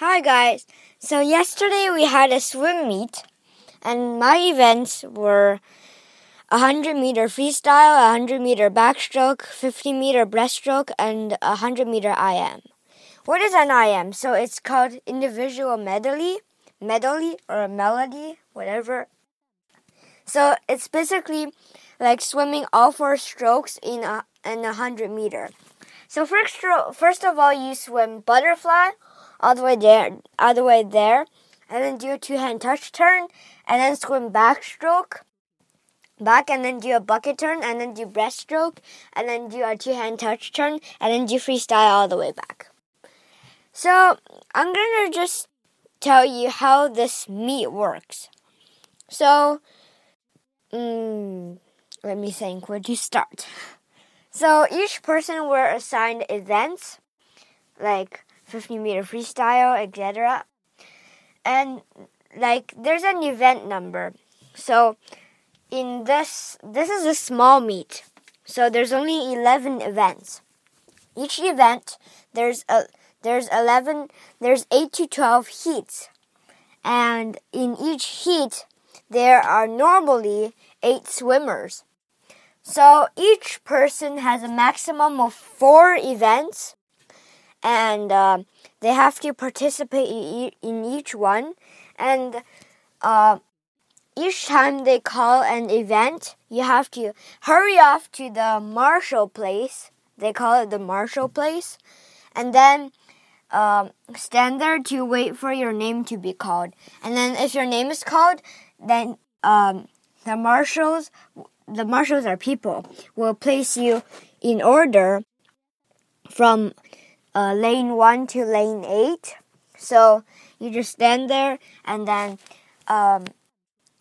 Hi guys. So yesterday we had a swim meet and my events were 100 meter freestyle, 100 meter backstroke, 50 meter breaststroke and 100 meter IM. What is an IM? So it's called individual medley, medley or melody, whatever. So it's basically like swimming all four strokes in a in a 100 meter. So first first of all you swim butterfly all the way there, all the way there, and then do a two-hand touch turn, and then swim backstroke, back, and then do a bucket turn, and then do breaststroke, and then do a two-hand touch turn, and then do freestyle all the way back. So I'm gonna just tell you how this meet works. So, mm, let me think. Where to start? So each person were assigned events, like 50 meter freestyle, etc. And like there's an event number. So in this this is a small meet. So there's only 11 events. Each event there's a there's 11 there's 8 to 12 heats. And in each heat there are normally 8 swimmers. So each person has a maximum of 4 events and uh, they have to participate in each one. And uh, each time they call an event, you have to hurry off to the marshal place. They call it the marshal place, and then uh, stand there to wait for your name to be called. And then if your name is called, then um, the marshals, the marshals are people, will place you in order from uh, lane 1 to lane 8. So you just stand there and then um,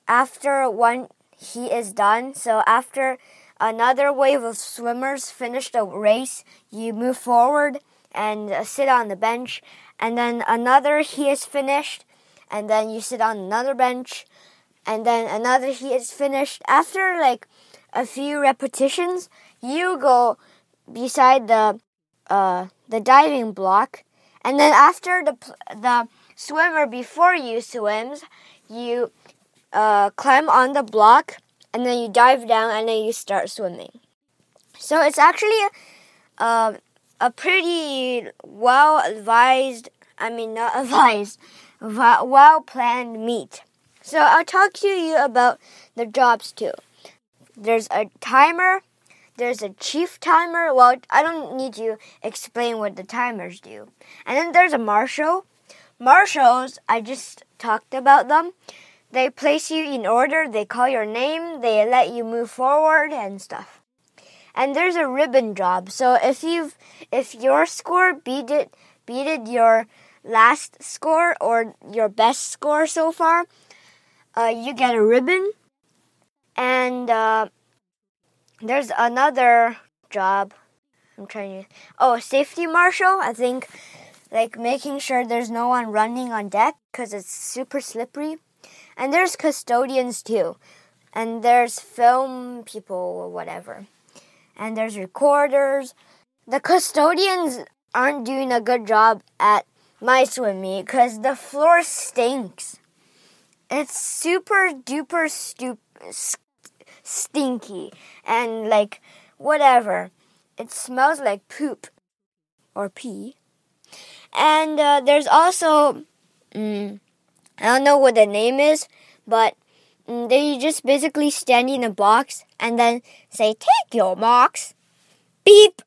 after one he is done, so after another wave of swimmers finish the race, you move forward and uh, sit on the bench, and then another he is finished, and then you sit on another bench, and then another he is finished. After like a few repetitions, you go beside the uh, the diving block, and then after the the swimmer before you swims, you uh, climb on the block, and then you dive down, and then you start swimming. So it's actually uh, a pretty well advised. I mean, not advised, well planned meet. So I'll talk to you about the jobs too. There's a timer there's a chief timer. Well, I don't need to explain what the timers do. And then there's a marshal. Marshals, I just talked about them. They place you in order, they call your name, they let you move forward and stuff. And there's a ribbon job. So if you've if your score beat it beated your last score or your best score so far, uh, you get a ribbon. And uh, there's another job. I'm trying to. Oh, safety marshal. I think like making sure there's no one running on deck because it's super slippery. And there's custodians too. And there's film people or whatever. And there's recorders. The custodians aren't doing a good job at my swim meet because the floor stinks. It's super duper stupid stinky and like whatever. It smells like poop or pee. And uh, there's also, mm, I don't know what the name is, but mm, they just basically stand in a box and then say, Take your marks. Beep.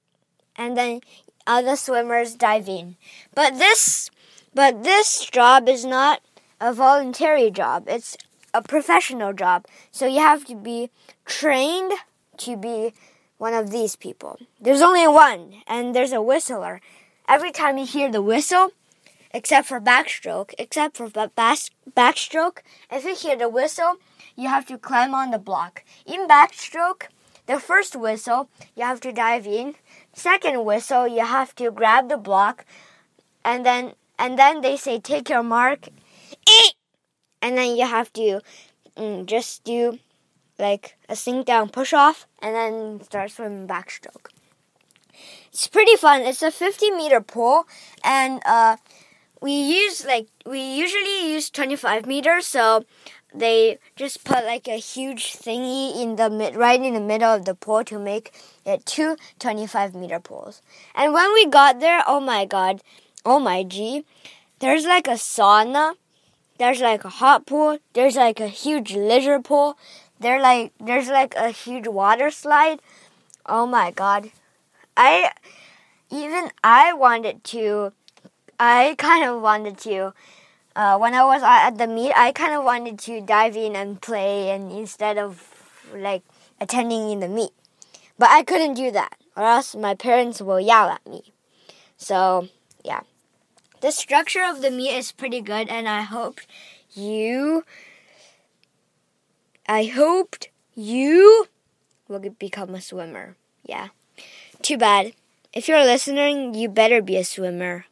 And then other swimmers dive in. But this, but this job is not a voluntary job. It's a professional job. So you have to be trained to be one of these people. There's only one, and there's a whistler. Every time you hear the whistle, except for backstroke, except for backstroke, if you hear the whistle, you have to climb on the block. In backstroke, the first whistle, you have to dive in. Second whistle, you have to grab the block, and then and then they say take your mark. And then you have to mm, just do like a sink down push off and then start swimming backstroke. It's pretty fun. It's a 50 meter pool, and uh, we use like we usually use 25 meters, so they just put like a huge thingy in the mid right in the middle of the pool to make it two 25 meter pools. And when we got there, oh my god, oh my g, there's like a sauna, there's like a hot pool, there's like a huge leisure pool, there like there's like a huge water slide. Oh my god. I even I wanted to I kind of wanted to uh, when I was at the meet, I kind of wanted to dive in and play, and instead of like attending in the meet, but I couldn't do that, or else my parents will yell at me. So yeah, the structure of the meet is pretty good, and I hope you, I hoped you will become a swimmer. Yeah, too bad. If you're listening, you better be a swimmer.